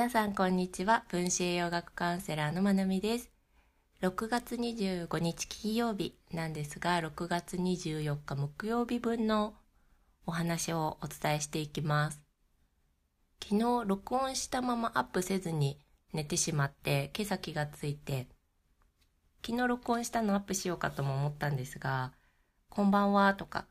皆さんこんにちは。分子栄養学カウンセラーのまなみです。6月25日金曜日なんですが6月24日木曜日分のお話をお伝えしていきます。昨日録音したままアップせずに寝てしまって毛先がついて昨日録音したのアップしようかとも思ったんですがこんばんはとか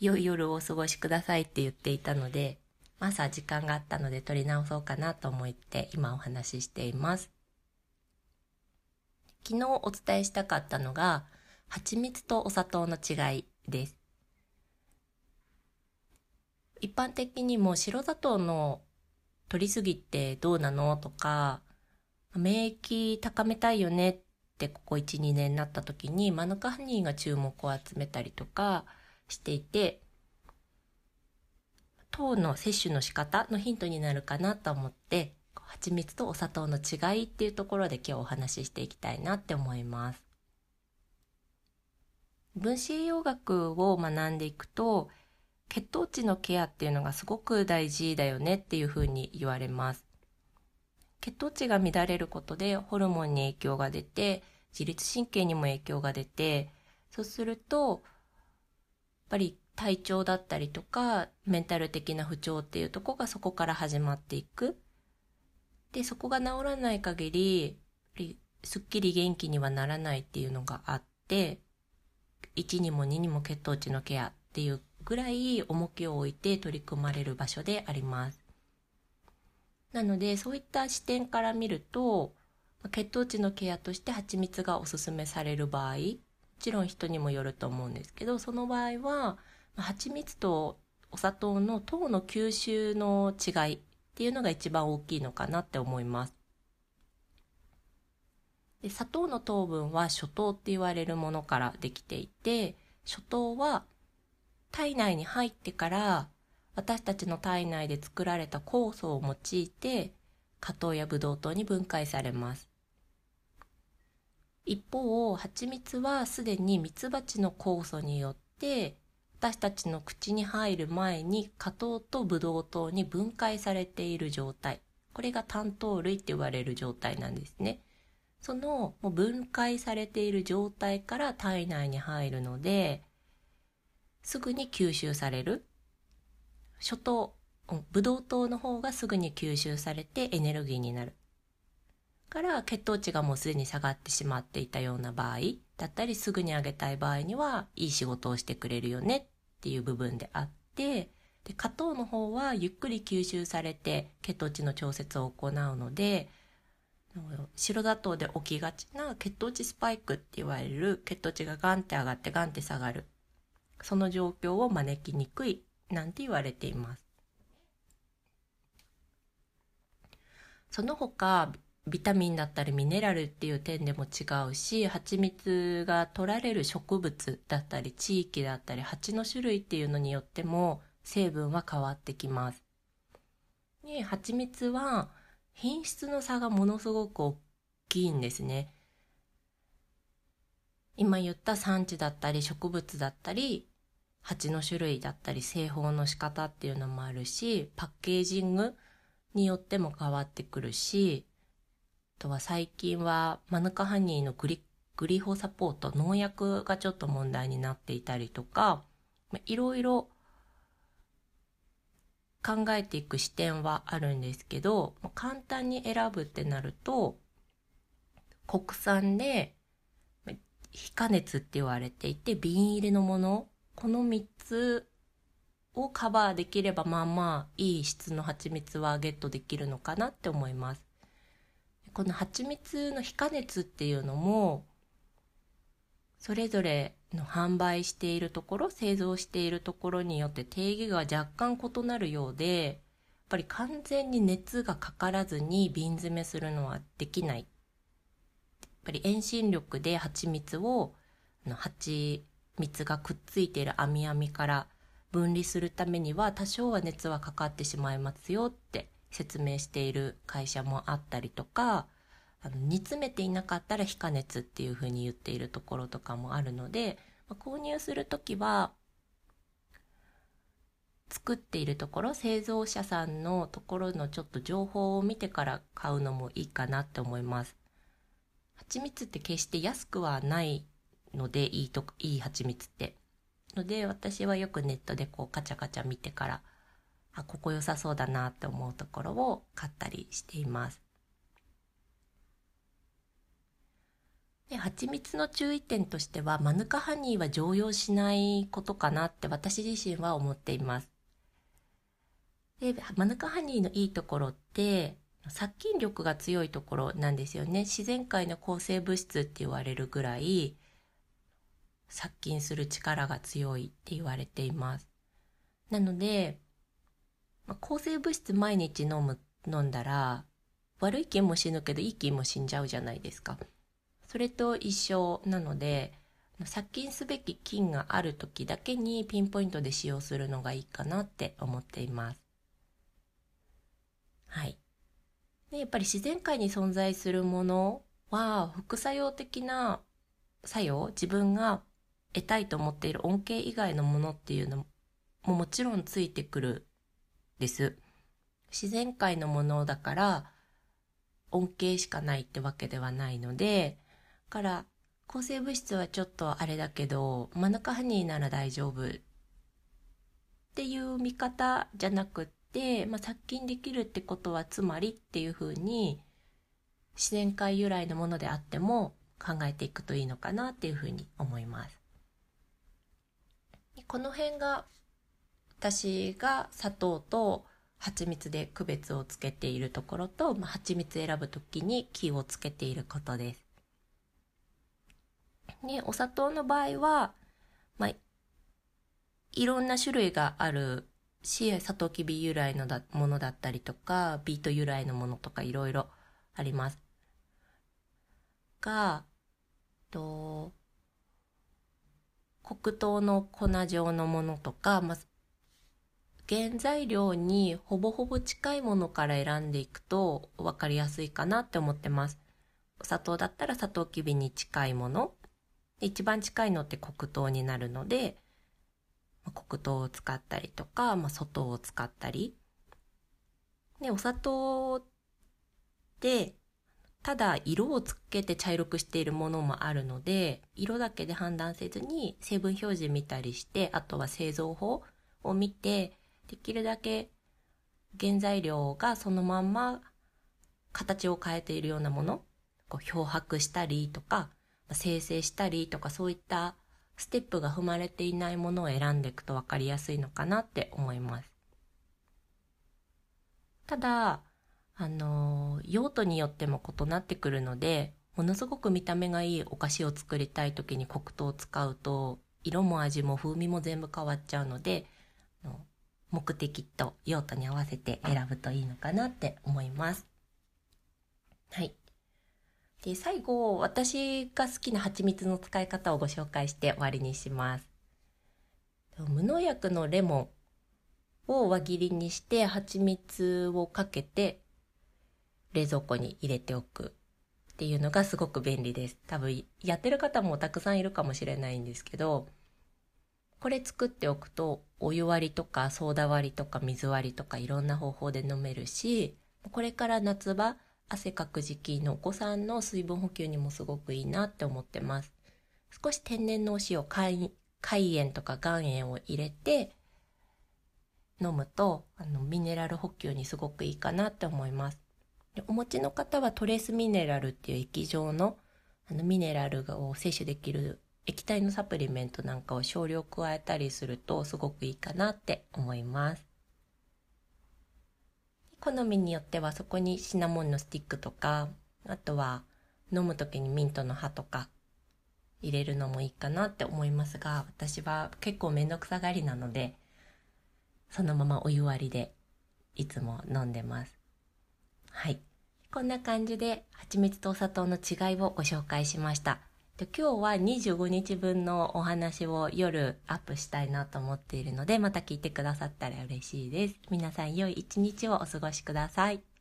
良い夜をお過ごしくださいって言っていたので朝時間があったので撮り直そうかなと思って今お話ししています。昨日お伝えしたかったのが蜂蜜とお砂糖の違いです。一般的にも白砂糖の取りすぎってどうなのとか免疫高めたいよねってここ1、2年になった時にマヌカハニーが注目を集めたりとかしていて糖の摂取の仕方のヒントになるかなと思って蜂蜜とお砂糖の違いっていうところで今日お話ししていきたいなって思います。分子栄養学を学んでいくと血糖値のケアっていうのがすごく大事だよねっていうふうに言われます。血糖値が乱れることでホルモンに影響が出て自律神経にも影響が出てそうするとやっぱり体調だったりとかメンタル的な不調っていうとこがそこから始まっていく。で、そこが治らない限り、すっきり元気にはならないっていうのがあって、1にも2にも血糖値のケアっていうぐらい重きを置いて取り組まれる場所であります。なので、そういった視点から見ると、血糖値のケアとして蜂蜜がおすすめされる場合、もちろん人にもよると思うんですけど、その場合は、蜂蜜とお砂糖の糖の吸収の違いっていうのが一番大きいのかなって思います。で砂糖の糖分は初糖って言われるものからできていて初糖は体内に入ってから私たちの体内で作られた酵素を用いて果糖やブドウ糖に分解されます一方蜂蜜はすでにミツバチの酵素によって私たちの口に入る前に果糖とブドウ糖に分解されている状態。これが単糖類って言われる状態なんですね。その分解されている状態から体内に入るのですぐに吸収される。初糖ブドウ糖の方がすぐに吸収されてエネルギーになる。から血糖値がもうすでに下がってしまっていたような場合だったりすぐに上げたい場合にはいい仕事をしてくれるよねっていう部分であってで果糖の方はゆっくり吸収されて血糖値の調節を行うので白砂糖で起きがちな血糖値スパイクって言われる血糖値がガンって上がってガンって下がるその状況を招きにくいなんて言われています。その他ビタミンだったりミネラルっていう点でも違うし蜂蜜が取られる植物だったり地域だったり蜂の種類っていうのによっても成分は変わってきます。で蜂蜜は品質の差がものすごく大きいんですね。今言った産地だったり植物だったり蜂の種類だったり製法の仕方っていうのもあるしパッケージングによっても変わってくるしとは最近はマヌカハニーのグリグリホサポート農薬がちょっと問題になっていたりとかいろいろ考えていく視点はあるんですけど簡単に選ぶってなると国産で非加熱って言われていて瓶入りのものこの3つをカバーできればまあまあいい質の蜂蜜はゲットできるのかなって思います。この蜂蜜の非加熱っていうのもそれぞれの販売しているところ製造しているところによって定義が若干異なるようでやっぱり完全に熱がかからずに瓶詰めするのはできない。やっぱり遠心力で蜂蜜を蜂蜜がくっついている網網から分離するためには多少は熱はかかってしまいますよって説明している会社もあったりとかあの煮詰めていなかったら非加熱っていうふうに言っているところとかもあるので、まあ、購入する時は作っているところ製造者さんのところのちょっと情報を見てから買うのもいいかなって思います。蜂蜜って決して安くはないのでいいといい蜂蜜って。ので私はよくネットでこうカチャカチャ見てからあここ良さそうだなって思うところを買ったりしています。で蜂蜜の注意点としてはマヌカハニーは常用しないことかなって私自身は思っています。でマヌカハニーのいいところって殺菌力が強いところなんですよね。自然界の抗生物質って言われるぐらい殺菌する力が強いって言われています。なので、まあ、抗生物質毎日飲む飲んだら悪い菌も死ぬけどいい菌も死んじゃうじゃないですかそれと一緒なので殺菌すべき菌がある時だけにピンポイントで使用するのがいいかなって思っています。はい。でやっぱり自然界に存在するものは副作用的な作用自分が得たいと思っている恩恵以外のものっていうのももちろんついてくるです。自然界のものだから恩恵しかないってわけではないのでから抗生物質はちょっとあれだけどマヌカハニーなら大丈夫っていう見方じゃなくって、まあ、殺菌できるってことはつまりっていうふうに自然界由来のものであっても考えていくといいのかなっていうふうに思います。この辺が私が砂糖と蜂蜜で区別をつけているところと、まあ、蜂蜜選ぶ時に気をつけていることです。ね、お砂糖の場合は、まあ、いろんな種類があるし、サトウキビ由来のだものだったりとか、ビート由来のものとかいろいろあります。が、と、黒糖の粉状のものとか、まあ、原材料にほぼほぼ近いものから選んでいくと分かりやすいかなって思ってます。お砂糖だったらサトウキビに近いもの一番近いのって黒糖になるので、黒糖を使ったりとか、まあ、粗糖を使ったり。で、お砂糖って、ただ色をつけて茶色くしているものもあるので、色だけで判断せずに成分表示見たりして、あとは製造法を見て、できるだけ原材料がそのまんま形を変えているようなもの、こう漂白したりとか、生成したりとかそういったステップが踏まれていないものを選んでいくと分かりやすいのかなって思います。ただ、あの、用途によっても異なってくるので、ものすごく見た目がいいお菓子を作りたい時に黒糖を使うと、色も味も風味も全部変わっちゃうので、目的と用途に合わせて選ぶといいのかなって思います。はい。で、最後、私が好きな蜂蜜の使い方をご紹介して終わりにします。無農薬のレモンを輪切りにして蜂蜜をかけて冷蔵庫に入れておくっていうのがすごく便利です。多分やってる方もたくさんいるかもしれないんですけど、これ作っておくとお湯割りとかソーダ割りとか水割りとかいろんな方法で飲めるし、これから夏場汗かく時期のお子さんの水分補給にもすごくいいなって思ってます。少し天然のお塩、海塩とか岩塩を入れて飲むとあのミネラル補給にすごくいいかなって思います。お持ちの方はトレースミネラルっていう液状のあのミネラルを摂取できる液体のサプリメントなんかを少量加えたりするとすごくいいかなって思います。好みによってはそこにシナモンのスティックとかあとは飲む時にミントの葉とか入れるのもいいかなって思いますが私は結構めんどくさがりなのでそのままお湯割りでいつも飲んでます。はい。こんな感じで蜂蜜とお砂糖の違いをご紹介しました。今日は25日分のお話を夜アップしたいなと思っているので、また聞いてくださったら嬉しいです。皆さん良い一日をお過ごしください。